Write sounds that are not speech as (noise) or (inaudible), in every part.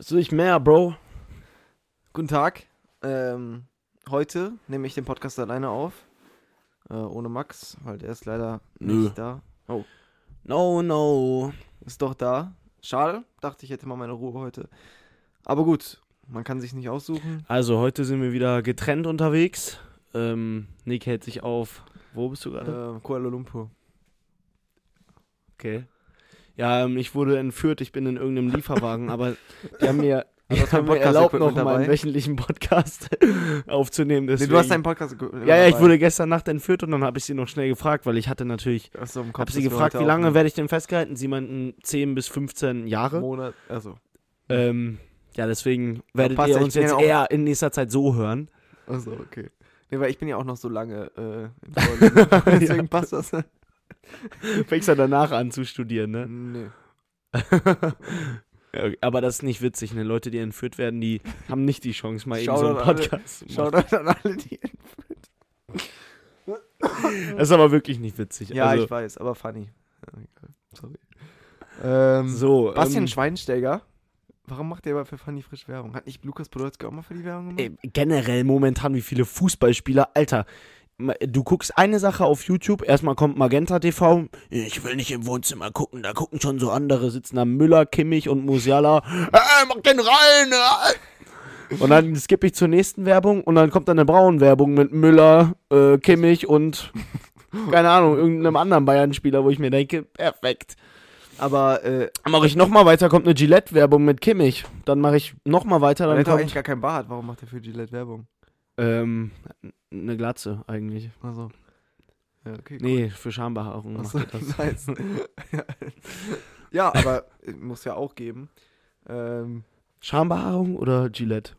Was will ich mehr, Bro? Guten Tag. Ähm, heute nehme ich den Podcast alleine auf. Äh, ohne Max, weil der ist leider Nö. nicht da. No, no. Ist doch da. Schade. Dachte ich hätte mal meine Ruhe heute. Aber gut, man kann sich nicht aussuchen. Also, heute sind wir wieder getrennt unterwegs. Ähm, Nick hält sich auf. Wo bist du gerade? Äh, Kuala Lumpur. Okay. Ja, ähm, ich wurde entführt. Ich bin in irgendeinem Lieferwagen, aber (laughs) die haben mir, du haben ein mir erlaubt, noch meinen dabei? wöchentlichen Podcast (laughs) aufzunehmen. Nee, Deswegen. du hast deinen Podcast ja, ja, ich wurde gestern Nacht entführt und dann habe ich sie noch schnell gefragt, weil ich hatte natürlich, im habe sie gefragt, wie lange werde ich denn festgehalten? Sie meinten 10 bis 15 Jahre. Monat. Also. Ähm, ja, deswegen werdet ihr ja, ich uns jetzt ja eher in nächster Zeit so hören. Also, okay. Nee, weil ich bin ja auch noch so lange äh, in. (laughs) Deswegen passt das. (laughs) Fängst du danach an zu studieren, ne? Nee. (laughs) Okay, Aber das ist nicht witzig, ne? Leute, die entführt werden, die haben nicht die Chance, mal eben so einen an alle- Podcast zu Schaut machen. euch an alle, die. Das (laughs) ist aber wirklich nicht witzig. Ja, also, ich weiß, aber funny. Sorry. Ähm, so, Bastian ähm, Schweinsteiger. Warum macht der aber für Funny frisch Werbung? Hat nicht Lukas Podolski auch mal für die Werbung gemacht? ey, generell momentan, wie viele Fußballspieler, Alter, du guckst eine Sache auf YouTube, erstmal kommt Magenta TV, ich will nicht im Wohnzimmer gucken, da gucken schon so andere, sitzen da Müller, Kimmich und Musiala, äh, mach den rein, äh. Und dann skippe ich zur nächsten Werbung und dann kommt dann eine Braun-Werbung mit Müller, äh, Kimmich und, keine Ahnung, irgendeinem anderen Bayern-Spieler, wo ich mir denke, perfekt. Aber äh, mache ich nochmal weiter, kommt eine Gillette-Werbung mit Kimmich. Dann mache ich nochmal weiter, der dann hat doch kommt eigentlich gar keinen Bart. Warum macht er für Gillette Werbung? Ähm, eine Glatze eigentlich. Also. Ja, okay. Nee, für Schambehaarung Cool. macht Achso, er das. (laughs) nice. (laughs) ja, aber äh, muss ja auch geben. Ähm, Schambehaarung oder Gillette?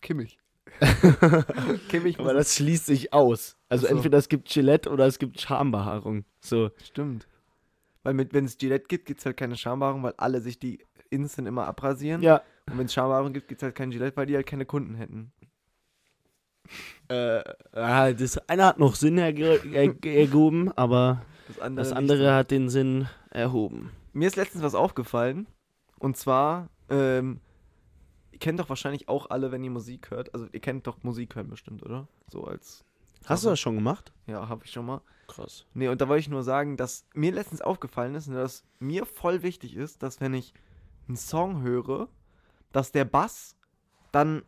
Kimmich. (laughs) Kimmich Aber das schließt sich aus. Also Ach so. entweder es gibt Gillette oder es gibt Schambehaarung. So. Stimmt. Weil mit, wenn es Gillette gibt, gibt es halt keine Schambehaarung, weil alle sich die instant immer abrasieren. Ja. Und wenn es Schambehaarung gibt, gibt es halt kein Gillette, weil die halt keine Kunden hätten. Äh, ah, das eine hat noch Sinn erge er erhoben, aber Das andere, das andere hat den Sinn erhoben. Mir ist letztens was aufgefallen. Und zwar, ähm, ihr kennt doch wahrscheinlich auch alle, wenn ihr Musik hört. Also ihr kennt doch Musik hören bestimmt, oder? So als. Hast du das schon gemacht? Ja, habe ich schon mal. Krass. Nee, und da wollte ich nur sagen, dass mir letztens aufgefallen ist, und dass mir voll wichtig ist, dass wenn ich einen Song höre, dass der Bass dann,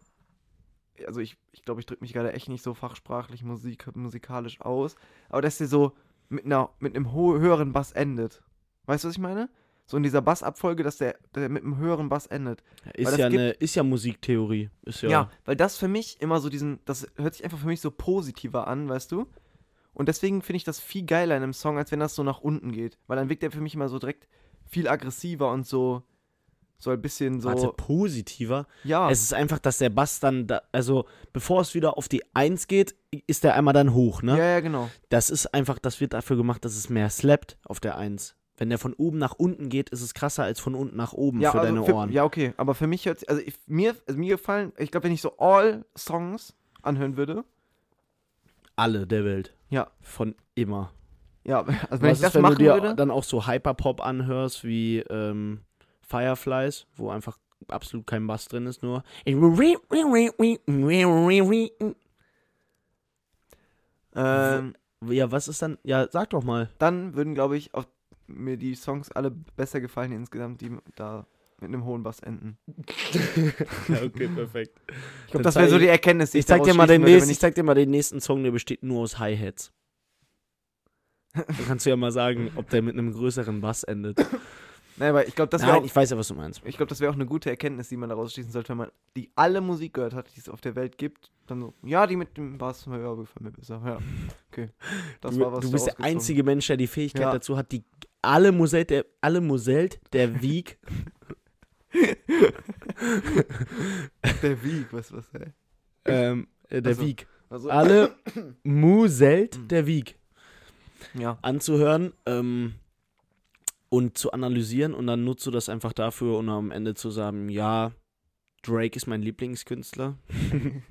also ich ich, glaube, ich drücke mich gerade echt nicht so fachsprachlich musik, musikalisch aus, aber dass der so mit, einer, mit einem höheren Bass endet. Weißt du, was ich meine? So in dieser Bassabfolge, dass der, der mit einem höheren Bass endet. Ist ja, gibt- eine, ist ja Musiktheorie. Ist ja. Ja. weil das für mich immer so diesen, das hört sich einfach für mich so positiver an, weißt du? Und deswegen finde ich das viel geiler in einem Song, als wenn das so nach unten geht. Weil dann wirkt der für mich immer so direkt viel aggressiver und so, so ein bisschen so. Warte, positiver. ja, Es ist einfach, dass der Bass dann, da, also bevor es wieder auf die 1 geht, ist der einmal dann hoch, ne? ja, ja, genau. Das ist einfach, das wird dafür gemacht, dass es mehr slappt auf der 1. Wenn der von oben nach unten geht, ist es krasser als von unten nach oben Ja, für also deine für, Ohren. ja, okay. Aber für mich hört also ich, mir, also mir gefallen, ich glaube, wenn ich so all Songs anhören würde, Alle der Welt. ja, Von immer. ja, (laughs) also wenn Was ich ist, das wenn machen du dir würde, dann auch so Hyperpop anhörst wie ähm, Fireflies, wo einfach absolut kein Bass drin ist, nur. ähm, Ja, was ist dann? Ja, sag doch mal. dann würden, glaube ich, auch mir die Songs alle besser gefallen insgesamt, die da mit einem hohen Bass enden. (laughs) ja, okay, perfekt. Ich glaube, das wäre so die Erkenntnis, die Ich zeig dir mal den würde, nächsten, ich zeig dir mal den nächsten Song, der besteht nur aus Hi-Hats. (laughs) Dann kannst du ja mal sagen, ob der mit einem größeren Bass endet. Nein, aber ich glaube, das wäre ich weiß ja, was du meinst. ich glaube, das wäre auch eine gute Erkenntnis, die man daraus schließen sollte, wenn man die alle Musik gehört hat, die es auf der Welt gibt. Dann so, ja, die mit dem Bass, ja, gefällt mir besser. Ja, okay. Das du, war was du bist der einzige Mensch, der die Fähigkeit Ja. dazu hat, die alle Muselt der alle Muselt der Wieg (laughs) Der Wieg, was, was, ey. ähm, äh, der Also, Wieg Also, alle (coughs) Muselt der Wieg ja. anzuhören ähm, und zu analysieren und dann nutzt du das einfach dafür, um am Ende zu sagen, ja, Drake ist mein Lieblingskünstler. (laughs)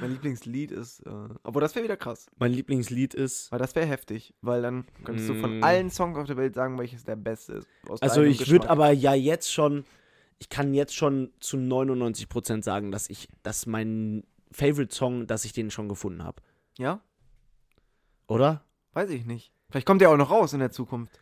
Mein Lieblingslied ist, äh, obwohl das wäre wieder krass, Mein Lieblingslied ist weil das wäre heftig, weil dann könntest du von Mm. allen Songs auf der Welt sagen, welches der beste ist. Also ich würde aber ja jetzt schon, ich kann jetzt schon zu 99% sagen, dass ich, dass mein Favorite Song, dass ich den schon gefunden habe. Ja? Oder? Weiß ich nicht. Vielleicht kommt der auch noch raus in der Zukunft.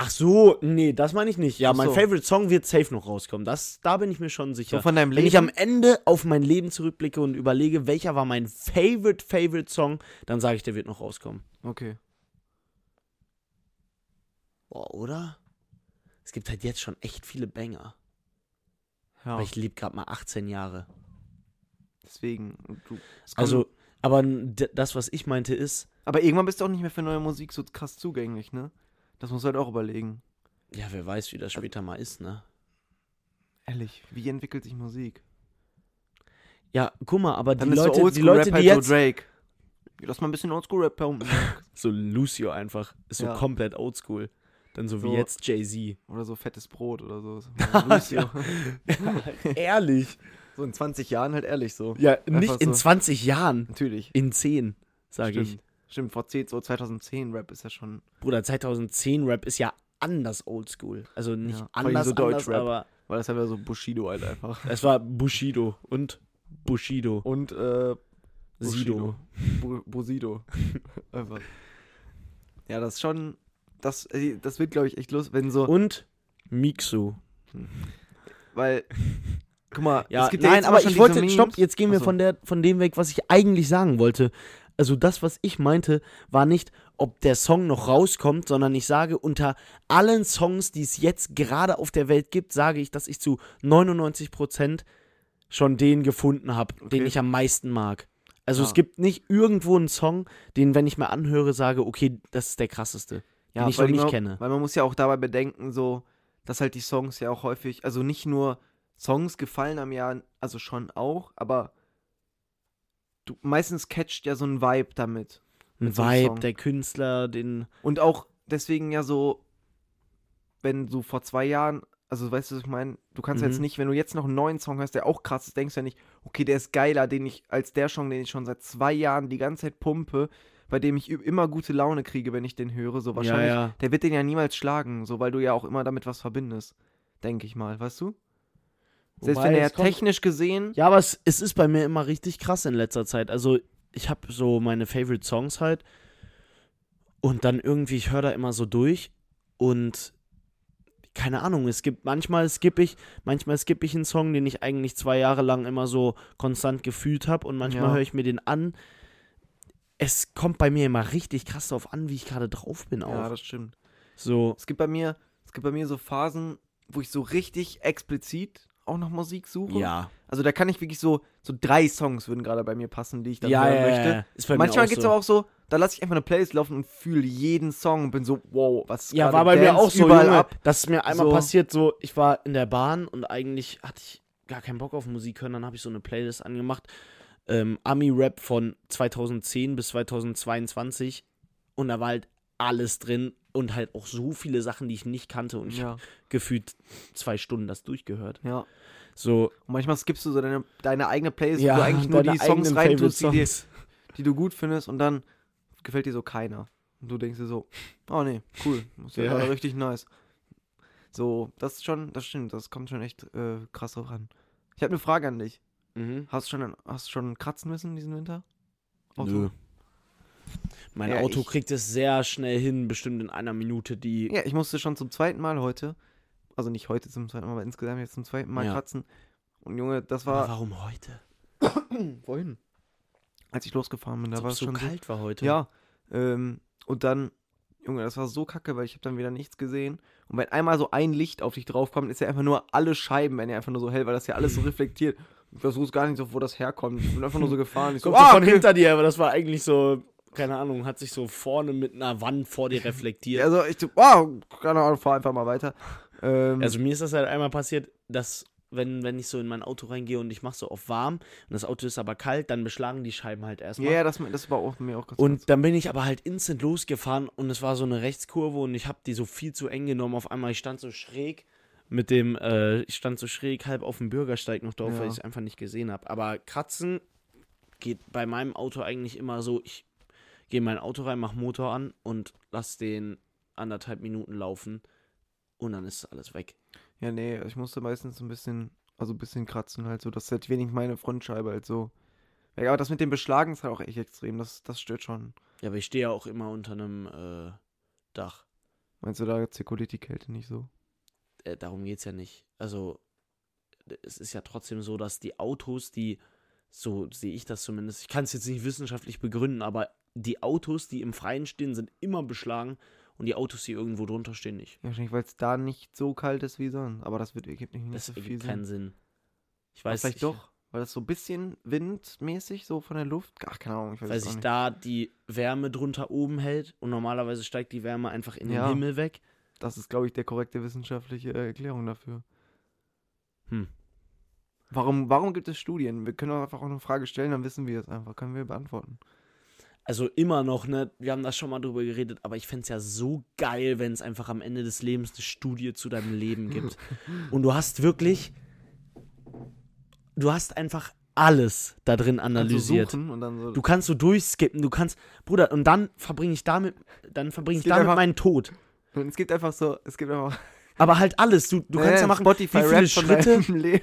Ach so, nee, das meine ich nicht. Ja, Ach mein so. Favorite Song wird safe noch rauskommen. Das, da bin ich mir schon sicher. So von deinem Wenn Leben. ich am Ende auf mein Leben zurückblicke und überlege, welcher war mein Favorite, Favorite Song, dann sage ich, der wird noch rauskommen. okay. Boah, oder? Es gibt halt jetzt schon echt viele Banger. Ja, Aber ich lebe gerade mal 18 Jahre. deswegen. Du, Also, aber das, was ich meinte, ist, aber irgendwann bist du auch nicht mehr für neue Musik so krass zugänglich, ne? Das musst du halt auch überlegen. ja, wer weiß, wie das später mal ist, ne? Ehrlich, wie entwickelt sich Musik? Ja, guck mal, aber die Dann ist Leute, so die Leute, die jetzt Drake. Lass mal ein bisschen Oldschool Rap pumpen. (laughs) so Lucio einfach, ist so Ja. komplett oldschool. Dann so wie So. jetzt Jay-Z. oder so fettes Brot oder so. (laughs) Ja. Ehrlich. So in 20 Jahren halt ehrlich so. Ja, nicht Einfach in so. 20 Jahren, Natürlich. in 10, sage ich. Stimmt. Vor 10, so 2010 Rap ist ja schon. Bruder, 2010 Rap ist ja anders oldschool. Also nicht Ja, anders, so anders Deutschrap. aber Weil das ja so Bushido halt einfach. (laughs) es war Bushido und Bushido. Und äh, Sido. Bu Busido. (laughs) einfach. Ja, das ist schon. Das, äh, das wird, glaube ich, echt los, wenn so. Und Mixu. weil. Guck mal, Ja, es gibt nein, aber ich wollte, stopp, jetzt gehen wir Achso. von, der, von dem weg, was ich eigentlich sagen wollte. Also das, was ich meinte, war nicht, ob der Song noch rauskommt, sondern ich sage, unter allen Songs, die es jetzt gerade auf der Welt gibt, sage ich, dass ich zu 99% schon den gefunden habe, den Okay. ich am meisten mag. Also Ja. es gibt nicht irgendwo einen Song, den, wenn ich mir anhöre, sage, okay, das ist der krasseste. Ja, den ich noch nicht man, kenne. Weil man muss ja auch dabei bedenken, so, dass halt die Songs ja auch häufig, also nicht nur Songs gefallen am Jahr, also schon auch, aber du meistens catcht ja so ein Vibe damit. Ein so Vibe, Song. der Künstler, den. Und auch deswegen ja so, wenn du vor zwei Jahren, also weißt du, was ich meine, du kannst Mhm. jetzt nicht, wenn du jetzt noch einen neuen Song hörst, der auch krass ist, denkst du ja nicht, okay, der ist geiler, den ich, als der Song, den ich schon seit zwei Jahren die ganze Zeit pumpe, bei dem ich immer gute Laune kriege, wenn ich den höre, so wahrscheinlich, Ja, ja. der wird den ja niemals schlagen, so weil du ja auch immer damit was verbindest, denke ich mal, weißt du? Selbst Wobei, wenn kommt- technisch gesehen, Ja, aber es, es ist bei mir immer richtig krass in letzter Zeit. Also, ich habe so meine Favorite Songs halt. Und dann irgendwie, ich höre da immer so durch. Und keine Ahnung, es gibt manchmal skippe ich, manchmal skippe ich einen Song, den ich eigentlich zwei Jahre lang immer so konstant gefühlt habe. Und manchmal Ja. höre ich mir den an. Es kommt bei mir immer richtig krass darauf an, wie ich gerade drauf bin auch. ja, das stimmt. so, Es gibt bei mir, es gibt bei mir so Phasen, wo ich so richtig explizit auch nach Musik suche. ja. Also da kann ich wirklich so, so drei Songs würden gerade bei mir passen, die ich dann Ja, hören ja, möchte. ja. Ist bei mir Manchmal auch geht's so. aber auch so, da lasse ich einfach eine Playlist laufen und fühle jeden Song und bin so, wow, was ist Ja, war bei mir Dance auch so, Junge, ab. das ist mir einmal So. passiert, so, ich war in der Bahn und eigentlich hatte ich gar keinen Bock auf Musik hören, dann habe ich so eine Playlist angemacht, ähm, Ami-Rap von 2010 bis 2022 und da war halt alles drin und halt auch so viele Sachen, die ich nicht kannte und ich Ja, habe gefühlt zwei Stunden das durchgehört. ja. So, Und manchmal skippst du so deine, deine eigene Playlist, ja, wo du eigentlich nur die Songs reintust, die, die du gut findest und dann gefällt dir so keiner. Und du denkst dir so, oh nee, cool, das ist ja, Ja. richtig nice. So, das ist schon, das stimmt, das kommt schon echt äh, krass drauf an. Ich habe eine Frage an dich. Mhm. Hast du schon, hast du schon kratzen müssen diesen Winter? Auto? Nö. Mein Ja, Auto ich- kriegt es sehr schnell hin, bestimmt in einer Minute die. Ja, ich musste schon zum zweiten Mal heute, also nicht heute zum zweiten Mal, aber insgesamt jetzt zum zweiten Mal Ja. kratzen. Und Junge, das Aber war warum heute? (coughs) vorhin, als ich losgefahren bin, da war es so schon kalt war heute. so. Ja, ähm, und dann, Junge, das war so kacke, weil ich habe dann wieder nichts gesehen. Und wenn einmal so ein Licht auf dich draufkommt, ist ja einfach nur alle Scheiben, werden ja einfach nur so hell, weil das ja alles so (clears throat) reflektiert. Ich wusste gar nicht so, wo das herkommt. Ich bin einfach nur so gefahren. Ich so, Kommt so ah, von okay. hinter dir, aber das war eigentlich so, keine Ahnung, hat sich so vorne mit einer Wand vor dir reflektiert. Also ich wow, keine Ahnung, fahr einfach mal weiter. Ähm, Also mir ist das halt einmal passiert, dass wenn, wenn ich so in mein Auto reingehe und ich mache so auf warm und das Auto ist aber kalt, dann beschlagen die Scheiben halt erstmal. ja, das, das war auch mir auch ganz Und dann bin ich aber halt instant losgefahren und es war so eine Rechtskurve und ich habe die so viel zu eng genommen. Auf einmal, ich stand so schräg mit dem, äh, ich stand so schräg halb auf dem Bürgersteig noch drauf, Ja. weil ich es einfach nicht gesehen habe. Aber kratzen geht bei meinem Auto eigentlich immer so, ich gehe in mein Auto rein, mach Motor an und lass den anderthalb Minuten laufen und dann ist alles weg. Ja, nee, ich musste meistens ein bisschen, also ein bisschen kratzen halt so. Das ist halt wenig meine Frontscheibe halt so. Ja, aber das mit dem Beschlagen ist halt auch echt extrem. Das, das stört schon. Ja, aber ich stehe ja auch immer unter einem äh, Dach. Meinst du, da zirkuliert die Kälte nicht so? Äh, darum geht's ja nicht. Also, es ist ja trotzdem so, dass die Autos, die, so sehe ich das zumindest, ich kann es jetzt nicht wissenschaftlich begründen, aber die Autos, die im Freien stehen, sind immer beschlagen und die Autos, die irgendwo drunter stehen, nicht. Ja, wahrscheinlich, weil es da nicht so kalt ist wie sonst. Aber das wird, ergibt nicht, Das so viel ergibt keinen Sinn. Ich Aber weiß vielleicht ich, doch, weil das so ein bisschen windmäßig so von der Luft. Ach, keine Ahnung, ich weiß Weil sich da die Wärme drunter oben hält und normalerweise steigt die Wärme einfach in Ja. den Himmel weg. Das ist, glaube ich, der korrekte wissenschaftliche äh, Erklärung dafür. Hm. Warum, warum gibt es Studien? Wir können einfach auch eine Frage stellen, dann wissen wir es einfach. Können wir beantworten. Also immer noch, ne? Wir haben da schon mal drüber geredet, aber ich fände es ja so geil, wenn es einfach am Ende des Lebens eine Studie zu deinem Leben gibt. (laughs) Und du hast wirklich. Du hast einfach alles da drin analysiert. Also so. Du kannst so durchskippen, du kannst. Bruder, und dann verbringe ich damit. Dann verbringe ich damit einfach- meinen Tod. es gibt einfach so, es gibt einfach. Aber halt alles. Du, du kannst ja machen, Spotify wie viele Rap Schritte. (laughs)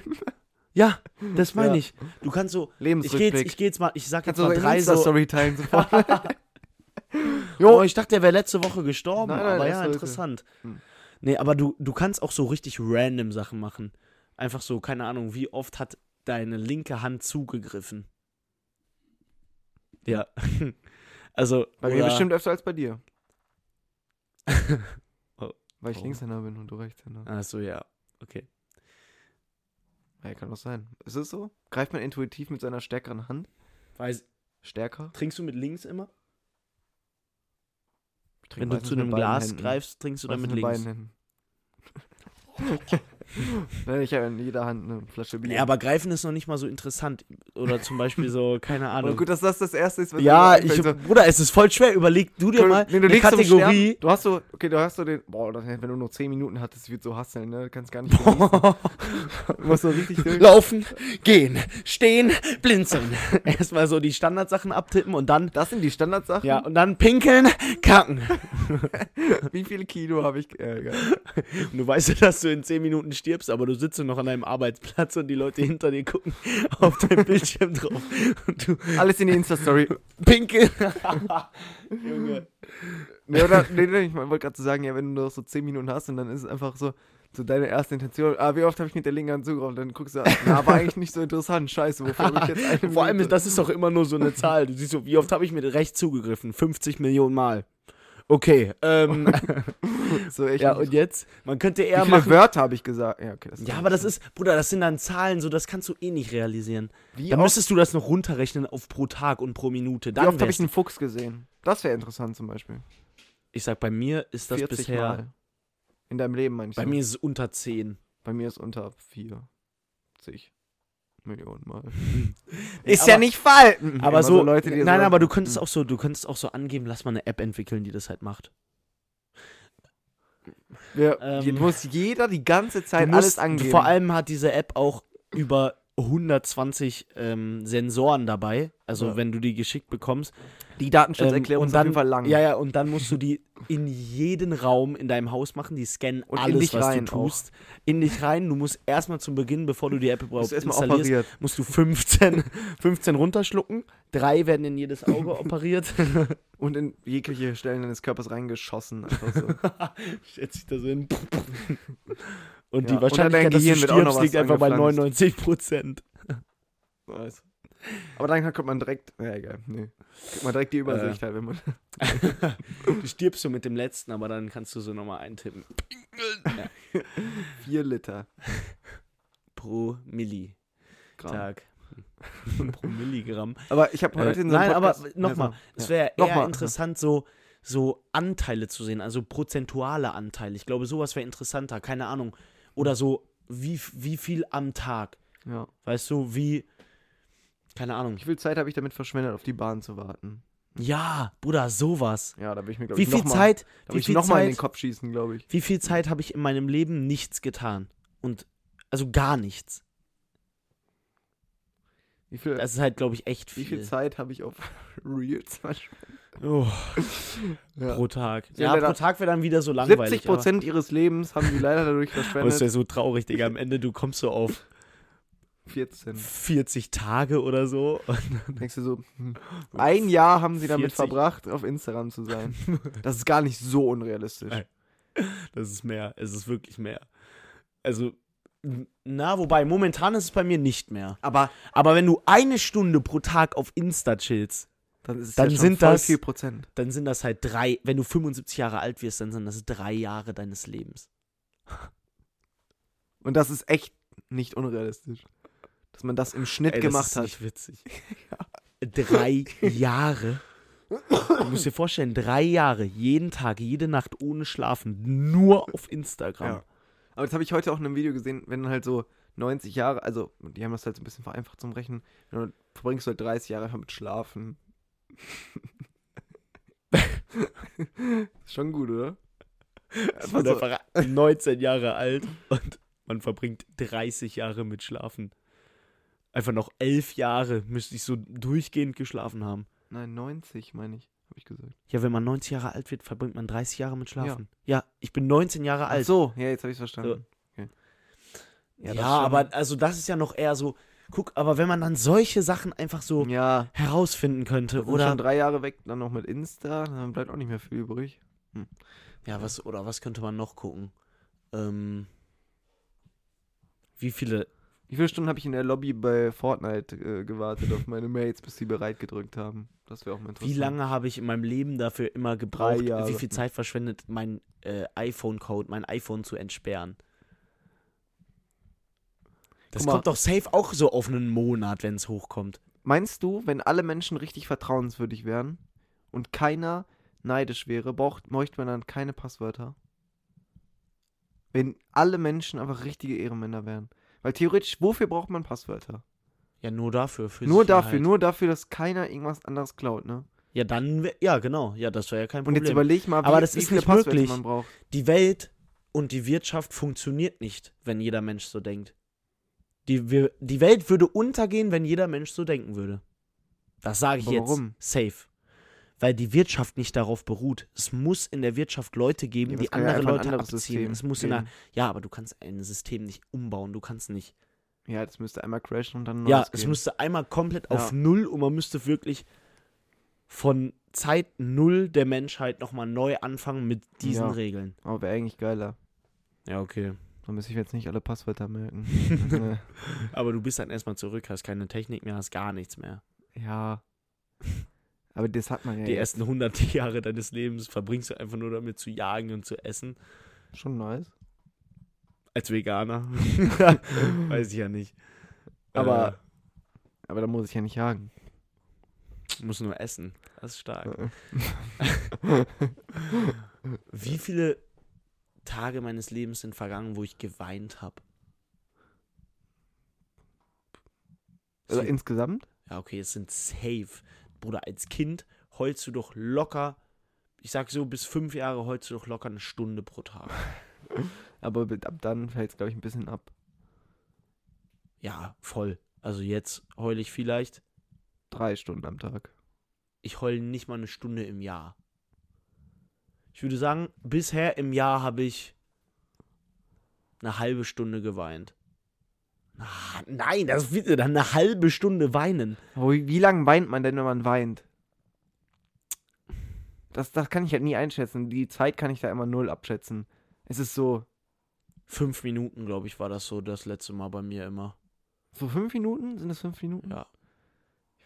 Ja, das meine Ja. ich. Du kannst so. Ich gehe Lebensrückblick. jetzt, ich geh jetzt mal, ich sag jetzt kannst mal so drei so. Insta-Story teilen sofort. (laughs) Jo, ich dachte, der wäre letzte Woche gestorben, Nein, nein, aber ja, interessant. Hm. Nee, aber du, du kannst auch so richtig random Sachen machen. Einfach so, keine Ahnung, wie oft hat deine linke Hand zugegriffen? Ja. (laughs) also, Bei mir bestimmt öfter als bei dir. Oh. (laughs) Weil ich Oh. Linkshänder bin und du Rechtshänder. Ach so, ja. Okay. Ja, kann doch sein. Ist es so? Greift man intuitiv mit seiner stärkeren Hand? Weiß, Stärker? trinkst du mit links immer? Wenn du zu mit einem Glas Händen. greifst, trinkst du dann Meistens mit links. beiden Händen. (laughs) (laughs) Ich habe in jeder Hand eine Flasche Bier. Nee, aber greifen ist noch nicht mal so interessant. Oder zum Beispiel so, (laughs) keine aber Ahnung. gut, dass das das erste ist, was ja, ich, so, Bruder, es ist voll schwer. Überleg du dir mal nee, du eine Kategorie. Du hast so, okay, du hast so den, boah, wenn du nur 10 Minuten hattest, wird so hasseln, ne? Du kannst gar nicht. (laughs) Du musst so richtig durch. Laufen, gehen, stehen, blinzeln. Erstmal so die Standardsachen abtippen und dann, Das sind die Standardsachen. ja, und dann pinkeln, kacken. Wie viele Kilo habe ich? Äh. Und du weißt ja, dass du in 10 Minuten stirbst, aber du sitzt noch an deinem Arbeitsplatz und die Leute hinter dir gucken (laughs) auf deinem Bildschirm drauf. Alles in die Insta-Story. pinkeln. (laughs) Junge. Nee, oder, nee, nee, ich wollte gerade so sagen, ja, wenn du noch so 10 Minuten hast und dann ist es einfach so, so deine erste Intention, ah, wie oft habe ich mit der linken Hand zugehauen? Dann guckst du, na, war eigentlich nicht so interessant, scheiße, wofür habe ich jetzt eine (laughs) Vor allem, ist, das ist doch immer nur so eine Zahl. Du siehst so, wie oft habe ich mit rechts zugegriffen? 50 Millionen Mal. Okay, ähm, (laughs) so echt (laughs) ja, und jetzt? Man könnte Wie eher viele machen. Wörter habe ich gesagt? Ja, okay, Ja, aber das ist, Bruder, das sind dann Zahlen, so das kannst du eh nicht realisieren. Wie Dann oft, müsstest du das noch runterrechnen auf pro Tag und pro Minute. wie Dann oft habe ich einen Fuchs gesehen? Das wäre interessant zum Beispiel. ich sag, bei mir ist das 40 bisher. Mal. In deinem Leben, meine ich. Bei so. mir ist es unter 10. Bei mir ist unter 40 Millionen Mal. (laughs) Ist ja nicht falten. Aber so, Leute, die nein, so, aber du könntest Hm. auch so, du könntest auch so angeben, lass mal eine App entwickeln, die das halt macht. Ja, Ähm, muss jeder die ganze Zeit musst, alles angeben. Vor allem hat diese App auch über 120 ähm, Sensoren dabei. Also Ja. wenn du die geschickt bekommst. die Datenschutzerklärung Ähm, ist auf jeden Fall lang. Ja, ja, und dann musst du die in jeden Raum in deinem Haus machen. Die scannen Und in alles, dich was rein du tust. In dich rein. Du musst erstmal zum Beginn, bevor du die App überhaupt installierst, operiert. musst du 15, 15 (laughs) runterschlucken. Drei werden in jedes Auge (laughs) operiert. Und in jegliche Stellen deines Körpers reingeschossen. Einfach so. Stellt sich da so hin. (laughs) Und Ja, die und Wahrscheinlichkeit, dein dass du stirbst, liegt einfach bei angepflanzt. 99 Prozent. (laughs) nice. Aber dann kommt man direkt. Ja, egal. Nee. Kriegt man direkt die Übersicht halt, wenn man. (laughs) Du stirbst so mit dem letzten, aber dann kannst du so nochmal eintippen. (laughs) Vier Liter. Pro Millitag. Gramm. Pro Milligramm. Aber ich habe Äh, heute in so nein, aber Podcast- nochmal, Also, es ja. wäre eher Nochmal. interessant, so, so Anteile zu sehen, also prozentuale Anteile. Ich glaube, sowas wäre interessanter, keine Ahnung. Oder so, wie, wie viel am Tag. Ja. Weißt du, wie, keine Ahnung. Wie viel Zeit habe ich damit verschwendet, auf die Bahn zu warten? Ja, Bruder, sowas. Ja, da will ich mir, glaube Wie ich, viel noch mal, Zeit, da wie ich viel noch mal in den Zeit, Kopf schießen, glaube ich. wie viel Zeit habe ich in meinem Leben nichts getan? Und, also gar nichts. Wie viel, Das ist halt, glaube ich, echt wie viel. viel Zeit habe ich auf (laughs) Reels verschwendet? Oh, Ja. pro Tag. Ja, haben pro Tag wäre dann wieder so langweilig. 70 Prozent ihres Lebens haben sie leider dadurch (laughs) aber verschwendet. wäre so traurig, Digga. Am Ende, du kommst so auf 14. 40 Tage oder so. Denkst du so, hm, ein Jahr haben sie damit 40. verbracht, auf Instagram zu sein. Das ist gar nicht so unrealistisch. Nein. Das ist mehr. Es ist wirklich mehr. Also, na, wobei, momentan ist es bei mir nicht mehr. Aber Aber wenn du eine Stunde pro Tag auf Insta chillst, dann ist es Dann ja sind das- viel Prozent. dann sind das halt drei, wenn du 75 Jahre alt wirst, dann sind das drei Jahre deines Lebens. (laughs) Und das ist echt nicht unrealistisch. Dass man das im Schnitt Ey, das gemacht ist hat. nicht witzig. (laughs) Drei (laughs) Jahre. Du musst dir vorstellen, drei Jahre, jeden Tag, jede Nacht ohne Schlafen, nur auf Instagram. Ja. Aber das habe ich heute auch in einem Video gesehen, wenn du halt so 90 Jahre, also die haben das halt so ein bisschen vereinfacht zum Rechnen, dann verbringst du halt 30 Jahre einfach mit Schlafen. Schon gut, oder? Man Also, ist einfach 19 Jahre alt und man verbringt 30 Jahre mit Schlafen. Einfach noch elf Jahre müsste ich so durchgehend geschlafen haben. nein, 90 meine ich, habe ich gesagt. Ja, wenn man 90 Jahre alt wird, verbringt man 30 Jahre mit Schlafen. Ja, ich bin 19 Jahre Ach alt. so, ja, jetzt habe ich verstanden. Okay. Ja, schon- aber also das ist ja noch eher so, guck, aber wenn man dann solche Sachen einfach so Ja, herausfinden könnte, sind oder schon drei Jahre weg, dann noch mit Insta, dann bleibt auch nicht mehr viel übrig. ja, was oder was könnte man noch gucken? Ähm, wie viele Wie viele Stunden habe ich in der Lobby bei Fortnite äh, gewartet auf meine Mates, bis sie bereit gedrückt haben? Das wäre auch mal interessant. Wie lange habe ich in meinem Leben dafür immer gebraucht, wie viel Zeit verschwendet, mein äh, iPhone-Code, mein iPhone zu entsperren? Das mal. kommt doch safe auch so auf einen Monat, wenn es hochkommt. Meinst du, wenn alle Menschen richtig vertrauenswürdig wären und keiner neidisch wäre, braucht, bräuchte man dann keine Passwörter? Wenn alle Menschen einfach richtige Ehrenmänner wären. Weil theoretisch, wofür braucht man Passwörter? Ja, nur dafür. Für nur Sicherheit. dafür, nur dafür, dass keiner irgendwas anderes klaut, ne? Ja, dann, ja, genau. Ja, das wäre ja kein Und Problem. jetzt überleg mal, wie, Aber das wie ist viele nicht Passwörter möglich. man braucht. die Welt und die Wirtschaft funktioniert nicht, wenn jeder Mensch so denkt. Die, wir, die Welt würde untergehen, wenn jeder Mensch so denken würde. Das sage ich Aber jetzt warum? safe. Weil die Wirtschaft nicht darauf beruht. Es muss in der Wirtschaft Leute geben, Ja, die ja andere ein Leute abziehen. Es muss in geben. ja, aber du kannst ein System nicht umbauen. Du kannst nicht. Ja, das müsste einmal crashen und dann ein Ja, es müsste einmal komplett Ja. auf Null und man müsste wirklich von Zeit Null der Menschheit nochmal neu anfangen mit diesen Ja. Regeln. Aber wäre eigentlich geiler. Ja, okay. Da müsste ich jetzt nicht alle Passwörter merken. (laughs) Äh, Aber du bist dann erstmal zurück, hast keine Technik mehr, hast gar nichts mehr. ja. Aber das hat man ja Die jetzt. ersten 100 Jahre deines Lebens verbringst du einfach nur damit zu jagen und zu essen. Schon nice. Als Veganer. (laughs) Weiß ich ja nicht. Aber- Aber da muss ich ja nicht jagen. äh, muss nur essen. Das ist stark. Äh. (laughs) Wie viele Tage meines Lebens sind vergangen, wo ich geweint habe? Also insgesamt? Ja, okay, es sind safe. Bruder, als Kind heulst du doch locker, ich sag so, bis fünf Jahre heulst du doch locker eine Stunde pro Tag. (laughs) Aber ab dann fällt es, glaube ich, ein bisschen ab. Ja, voll. Also jetzt heule ich vielleicht, Drei Stunden am Tag. ich heule nicht mal eine Stunde im Jahr. Ich würde sagen, bisher im Jahr habe ich eine halbe Stunde geweint. Ah, nein, das wird dann eine halbe Stunde weinen. Wie, wie lange weint man denn, wenn man weint? Das, das kann ich halt nie einschätzen. Die Zeit kann ich da immer null abschätzen. Es ist so, Fünf Minuten, glaube ich, war das so das letzte Mal bei mir immer. so fünf Minuten? Sind das fünf Minuten? Ja.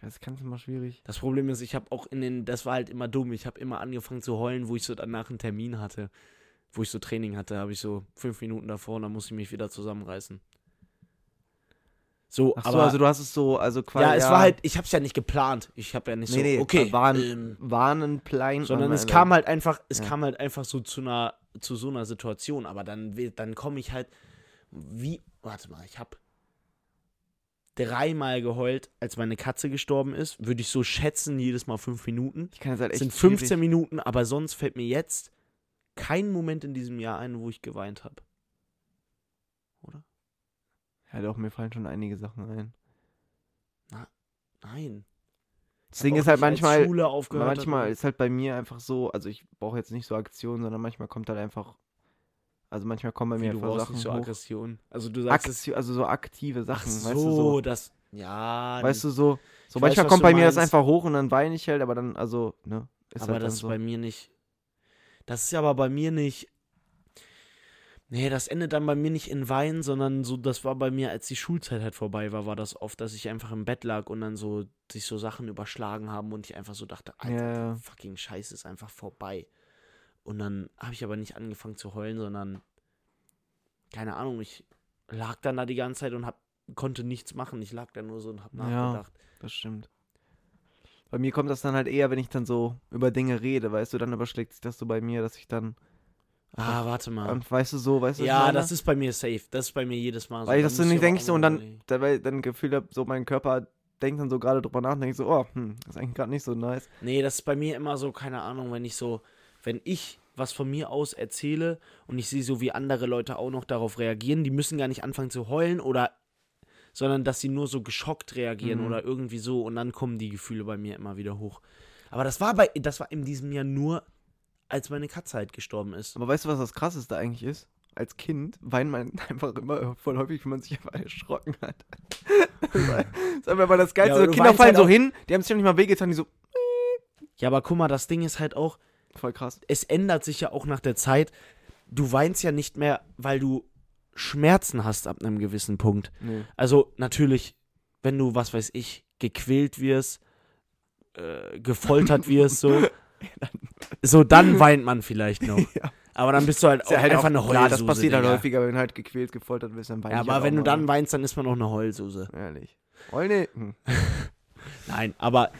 Ich weiß, ganz immer schwierig. Das Problem ist, ich habe auch in den, das war halt immer dumm. Ich habe immer angefangen zu heulen, wo ich so danach einen Termin hatte, wo ich so Training hatte, habe ich so fünf Minuten davor und dann musste ich mich wieder zusammenreißen. So, Ach so, aber also du hast es so, also quasi. ja, es war halt, ich habe es ja nicht geplant. Ich habe ja nicht Nee, so, nee, okay, waren- ähm, Warnen, Plein. sondern und- es kam halt einfach, es Ja. kam halt einfach so zu einer, zu so einer Situation. Aber dann, dann komme ich halt, wie, warte mal, ich habe dreimal geheult, als meine Katze gestorben ist. Würde ich so schätzen, jedes Mal fünf Minuten. Ich kann jetzt halt Es echt sind 15 schwierig- Minuten, aber sonst fällt mir jetzt kein Moment in diesem Jahr ein, wo ich geweint habe. Ja, doch, mir fallen schon einige Sachen ein. Nein. Das Ding ist halt manchmal, Schule aufgehört hat manchmal oder- ist halt bei mir einfach so, also ich brauche jetzt nicht so Aktionen, sondern manchmal kommt halt einfach, also manchmal kommen bei Wie, mir du Sachen nicht so hoch. Aggression. Also du sagst es. Aktio- also so aktive Ach Sachen, so, weißt du so. das. Ja. Weißt du so, so Ich weiß, manchmal was kommt bei mir das meinst. einfach hoch und dann weine ich halt, aber dann, also, ne, ist aber halt das ist so. bei mir nicht. Das ist aber bei mir nicht. Nee, das endet dann bei mir nicht in Weinen, sondern so, das war bei mir, als die Schulzeit halt vorbei war, war das oft, dass ich einfach im Bett lag und dann so sich so Sachen überschlagen haben und ich einfach so dachte, Alter, ja. fucking Scheiß ist einfach vorbei. Und dann habe ich aber nicht angefangen zu heulen, sondern keine Ahnung, ich lag dann da die ganze Zeit und hab, konnte nichts machen. Ich lag da nur so und hab Ja. nachgedacht. Das stimmt. Bei mir kommt das dann halt eher, wenn ich dann so über Dinge rede, weißt du, dann überschlägt sich das so bei mir, dass ich dann, Ah, warte mal. ähm, weißt du so, weißt du, Ja, das ist bei mir safe. Das ist bei mir jedes Mal so. Weil ich Da das so nicht denke so und dann, dabei dann Gefühl habe, so mein Körper denkt dann so gerade drüber nach und denkt so, oh, hm, das ist eigentlich gerade nicht so nice. Nee, das ist bei mir immer so, keine Ahnung, wenn ich so, wenn ich was von mir aus erzähle und ich sehe so, wie andere Leute auch noch darauf reagieren, die müssen gar nicht anfangen zu heulen oder, sondern dass sie nur so geschockt reagieren Mhm. oder irgendwie so und dann kommen die Gefühle bei mir immer wieder hoch. Aber das war bei, das war in diesem Jahr nur, als meine Katze halt gestorben ist. Aber weißt du, was das Krasseste eigentlich ist? Als Kind weint man (laughs) einfach immer voll häufig, wenn man sich (laughs) einfach erschrocken hat. (laughs) das ist einfach mal das Geilste. Ja, so Kinder fallen halt so hin, die haben sich noch nicht mal wehgetan, die so, Ja, aber guck mal, das Ding ist halt auch, voll krass. es ändert sich ja auch nach der Zeit. Du weinst ja nicht mehr, weil du Schmerzen hast ab einem gewissen Punkt. Nee. Also natürlich, wenn du, was weiß ich, gequält wirst, äh, gefoltert wirst, so, (laughs) so dann weint man vielleicht noch. (laughs) Ja. Aber dann bist du halt, ja auch halt einfach auch, eine Heulsuse. das passiert halt häufiger, wenn du halt gequält, gefoltert wirst, dann weint Ja, aber wenn du dann weinst, dann ist man auch eine Heulsuse. Ehrlich. Nee. Hm. (laughs) Nein, aber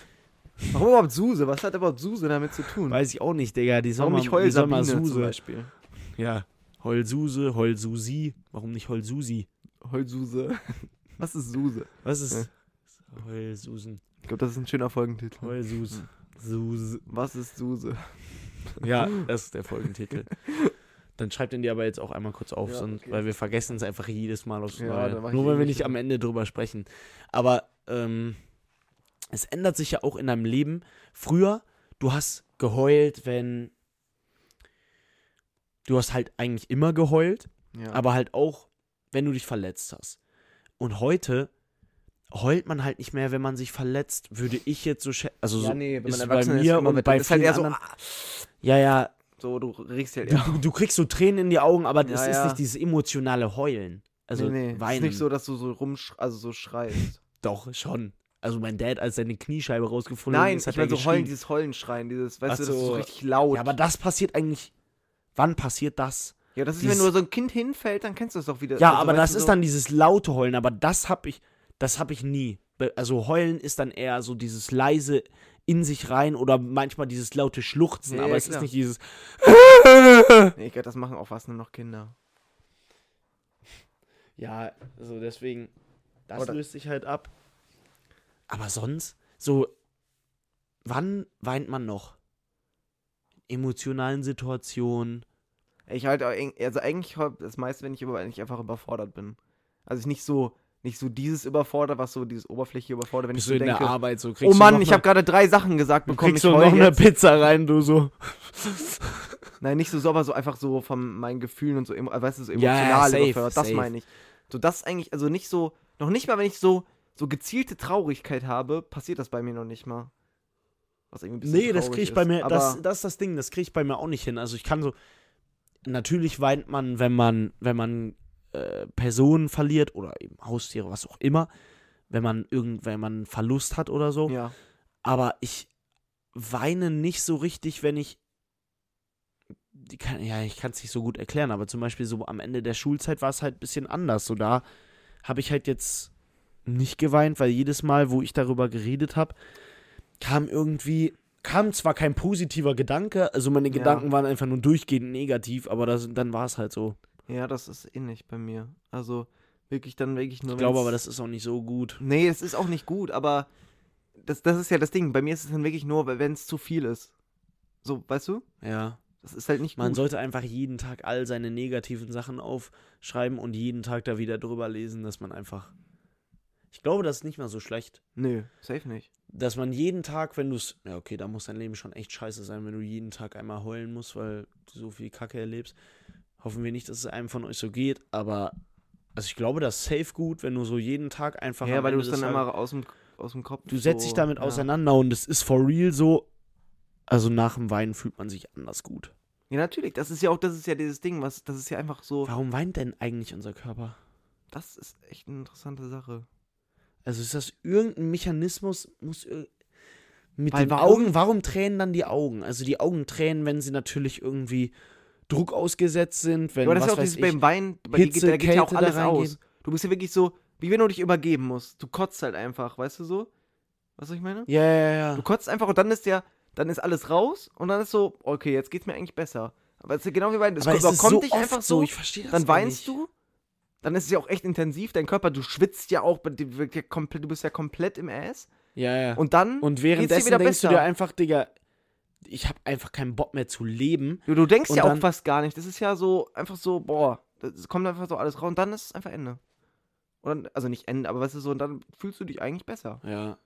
Warum überhaupt Suse? Was hat überhaupt Suse damit zu tun? weiß ich auch nicht, Digga. Die Warum nicht die Heulsabine zum Suse. Beispiel? Ja, Heulsuse, Heulsusi. Warum nicht Heulsusi? Heulsuse. (laughs) Was ist Suse? Was ist Heulsusen? Ich glaube, das ist ein schöner Folgentitel. Heulsus. Suse. Was ist Suse? Ja, (laughs) das ist der Folgentitel. (laughs) Dann schreibt ihn dir aber jetzt auch einmal kurz auf, Ja, sonst, okay. weil wir vergessen es einfach jedes Mal aufs Ja, Neue. Nur wenn wir nicht nicht am Ende drüber sprechen. Aber ähm, es ändert sich ja auch in deinem Leben. Früher, du hast geheult, wenn. Du hast halt eigentlich immer geheult, Ja. aber halt auch, wenn du dich verletzt hast. Und heute heult man halt nicht mehr, wenn man sich verletzt, würde ich jetzt so schä- Also so, ja, nee, wenn man bei erwachsen mir ist, und bei ist halt eher so, anderen- ah, ja, ja, so, du dich halt eher. du, du kriegst so Tränen in die Augen, aber das Ja, ist ja. nicht dieses emotionale Heulen. Also nee, nee, weinen. ist nicht so, dass du so rumsch also so schreist. Doch, schon. Also mein Dad, als seine Kniescheibe rausgefunden Nein, ist, hat ich meine er so heulen, dieses Heulenschreien, dieses, weißt Ach du, das ist so so. richtig laut. Ja, aber das passiert eigentlich. Wann passiert das? Ja, das ist, dieses- wenn nur so ein Kind hinfällt, dann kennst du das doch wieder. Ja, Also, aber das ist so, dann dieses laute Heulen, aber das hab ich, das hab ich nie. Also heulen ist dann eher so dieses leise in sich rein oder manchmal dieses laute Schluchzen, Ja, aber ja, es ist klar. nicht dieses. (laughs) Nee, ich glaub, das machen auch fast nur noch Kinder. Ja, also deswegen, das Oder- löst sich halt ab. Aber sonst, so, wann weint man noch? Emotionalen Situationen. Ich halt, also eigentlich das meiste, wenn ich, über, wenn ich einfach überfordert bin. Also ich nicht so, nicht so dieses überfordert, was so dieses Oberfläche überfordert, wenn Bist ich du so in denke, der Arbeit so oh kriegst du Mann, ich eine- habe gerade drei Sachen gesagt du bekommen, kriegst ich heul noch eine jetzt. Pizza rein, du so. (laughs) Nein, nicht so, aber so einfach so von meinen Gefühlen und so, emo- weißt du, so Ja, ja, emotional safe, überfordert. Das meine ich. So, das eigentlich, also nicht so, noch nicht mal, wenn ich so, so gezielte Traurigkeit habe, passiert das bei mir noch nicht mal. Was irgendwie ein bisschen Nee, das traurig krieg ich ist. bei mir, das, das ist das Ding, das krieg ich bei mir auch nicht hin. Also ich kann so, natürlich weint man, wenn man, wenn man äh, Personen verliert oder eben Haustiere, was auch immer, wenn man irgend, wenn man Verlust hat oder so. Ja. Aber ich weine nicht so richtig, wenn ich, die kann, ja, ich kann es nicht so gut erklären, aber zum Beispiel so am Ende der Schulzeit war es halt ein bisschen anders. So da habe ich halt jetzt nicht geweint, weil jedes Mal, wo ich darüber geredet habe, kam irgendwie, kam zwar kein positiver Gedanke, also meine Ja. Gedanken waren einfach nur durchgehend negativ, aber das, dann war es halt so. Ja, das ist ähnlich bei mir. Also wirklich dann wirklich nur. Ich glaube aber, das ist auch nicht so gut. Nee, es ist auch nicht gut, aber das, das ist ja das Ding. Bei mir ist es dann wirklich nur, wenn es zu viel ist. So, weißt du? Ja. Das ist halt nicht Man gut. sollte einfach jeden Tag all seine negativen Sachen aufschreiben und jeden Tag da wieder drüber lesen, dass man einfach. Ich glaube, das ist nicht mal so schlecht. Nö, safe nicht. dass man jeden Tag, wenn du es, ja okay, da muss dein Leben schon echt scheiße sein, wenn du jeden Tag einmal heulen musst, weil du so viel Kacke erlebst. Hoffen wir nicht, dass es einem von euch so geht, aber also ich glaube, das ist safe gut, wenn du so jeden Tag einfach Ja, weil du es dann immer aus dem, aus dem Kopf Du setzt so, dich damit ja. auseinander und es ist for real so. Also nach dem Weinen fühlt man sich anders gut. Ja, natürlich. Das ist ja auch, das ist ja dieses Ding, was, das ist ja einfach so, Warum weint denn eigentlich unser Körper? das ist echt eine interessante Sache. Also ist das irgendein Mechanismus, muss mit Weil den warum- Augen, warum tränen dann die Augen? Also die Augen tränen, wenn sie natürlich irgendwie Druck ausgesetzt sind, wenn Ja, aber das was ist ja auch dieses ich, beim Wein, bei Hitze, da geht ja auch Kälte alles aus. Du bist ja wirklich so, wie wenn du dich übergeben musst. Du kotzt halt einfach, weißt du so? Weißt du, was ich meine? Ja, ja, ja. Du kotzt einfach und dann ist ja, dann ist alles raus und dann ist so, okay, jetzt geht's mir eigentlich besser. Aber es ist ja genau wie Wein. Es Aber es ist überkommt so dich oft einfach so, ich verstehe das dann weinst nicht. du, dann ist es ja auch echt intensiv, dein Körper, du schwitzt ja auch, du du bist ja komplett im Ass. Ja, ja. Und dann, Und währenddessen wieder denkst du besser. dir einfach, Digga, ich habe einfach keinen Bock mehr zu leben. du, du denkst Und ja auch dann- fast gar nicht. Das ist ja so, einfach so, boah, das kommt einfach so alles raus und dann ist es einfach Ende. Und, also nicht Ende, aber weißt du so, und dann fühlst du dich eigentlich besser. Ja.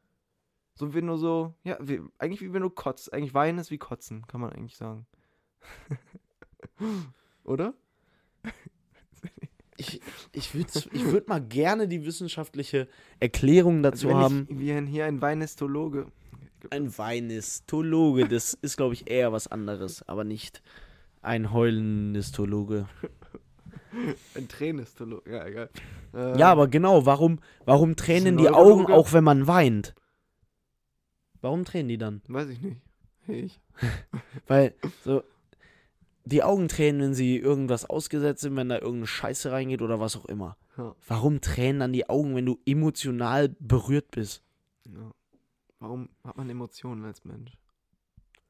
So wie nur so, ja, wie, eigentlich wie wenn du kotzt. Eigentlich weinen ist wie kotzen, kann man eigentlich sagen. (laughs) Oder? Ich, ich würde ich würd mal gerne die wissenschaftliche Erklärung dazu Also haben. Ich, wie ein, hier ein Weinistologe. Ein Weinistologe, das ist, glaube ich, eher was anderes, aber nicht ein Heulendistologe. Ein Tränistologe, ja, egal. Äh, Ja, aber genau, warum, warum tränen die? Augen auch, wenn man weint? Warum tränen die dann? Weiß ich nicht. Ich. (laughs) Weil, so, die Augen tränen, wenn sie irgendwas ausgesetzt sind, wenn da irgendeine Scheiße reingeht oder was auch immer. Ja. Warum tränen dann die Augen, wenn du emotional berührt bist? Ja. Warum hat man Emotionen als Mensch?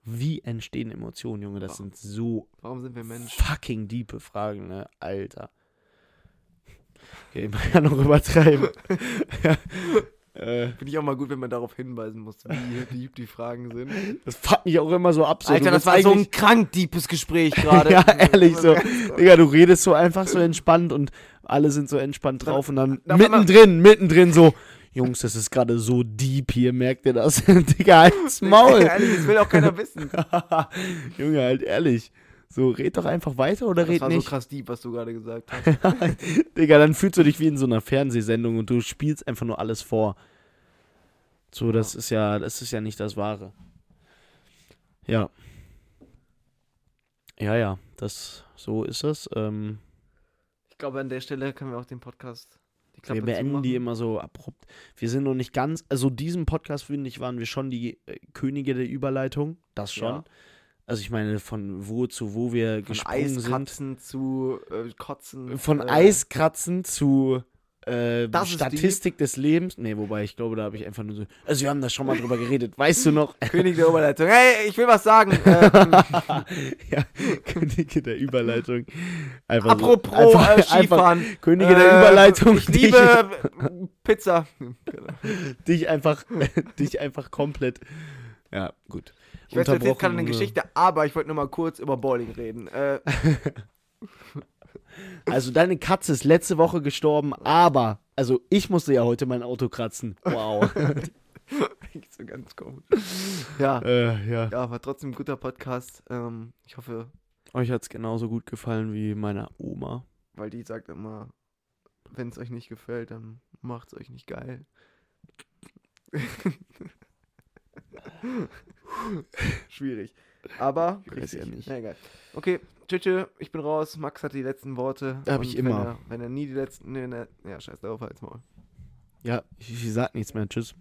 Wie entstehen Emotionen, Junge? Das Warum? sind so Warum sind wir Menschen? fucking diepe Fragen, ne? Alter. (laughs) Okay, man kann noch übertreiben. (laughs) (laughs) äh, Finde ich auch mal gut, wenn man darauf hinweisen muss, wie deep die Fragen sind. das fuckt mich auch immer so ab. So, Alter, das war so ein krank deepes Gespräch (laughs) gerade. Ja, ehrlich, so. Digga, du redest so einfach so entspannt und alle sind so entspannt drauf und dann dann- mittendrin, mittendrin so, Jungs, das ist gerade so deep hier, merkt ihr das? (laughs) Digga, halt's (laughs) Maul. Ehrlich, das will auch keiner wissen. Junge, halt ehrlich. So, red doch einfach weiter oder Das red war nicht. so krass deep, was du gerade gesagt hast. (laughs) Digga, dann fühlst du dich wie in so einer Fernsehsendung und du spielst einfach nur alles vor. So, das ist ja, das ist ja nicht das Wahre. Ja. Ja, ja, das, so ist es. Ähm, Ich glaube, an der Stelle können wir auch den Podcast. Wir beenden die immer so abrupt. Wir sind noch nicht ganz, also diesem Podcast, finde ich, waren wir schon die äh, Könige der Überleitung. Das schon. Ja. Also ich meine, von wo zu wo wir Von gesprungen sind. Eiskratzen zu äh, Kotzen. Von äh, Eiskratzen zu äh, Statistik des Lebens. Nee, wobei ich glaube, da habe ich einfach nur so. Also, wir haben da schon mal drüber geredet. (laughs) Weißt du noch? König der Oberleitung. Hey, ich will was sagen. ähm, (laughs) ja, Könige der Überleitung. Einfach apropos so, einfach, äh, einfach Skifahren. Könige der Äh, Überleitung. Ich liebe äh, Pizza. (laughs) dich einfach, dich einfach komplett. Ja, gut. Ich weiß, du erzählst gerade eine Geschichte, aber ich wollte nur mal kurz über Bowling reden. Äh, (laughs) Also, deine Katze ist letzte Woche gestorben, aber. Also, ich musste ja heute mein Auto kratzen. Wow. (laughs) so ganz komisch. Ja, äh, ja. ja, war trotzdem ein guter Podcast. Ähm, ich hoffe, Euch hat es genauso gut gefallen wie meiner Oma. weil die sagt immer, wenn es euch nicht gefällt, dann macht es euch nicht geil. (laughs) (laughs) Schwierig. Aber Ich weiß ja richtig. nicht. Na, egal. Okay, tschüss, ich bin raus. Max hat die letzten Worte. Hab ich immer. Wenn er, wenn er nie die letzten. Nee, nee, ja, scheiß darauf, halt's Maul. Ja, ich, ich sag nichts mehr. Tschüss.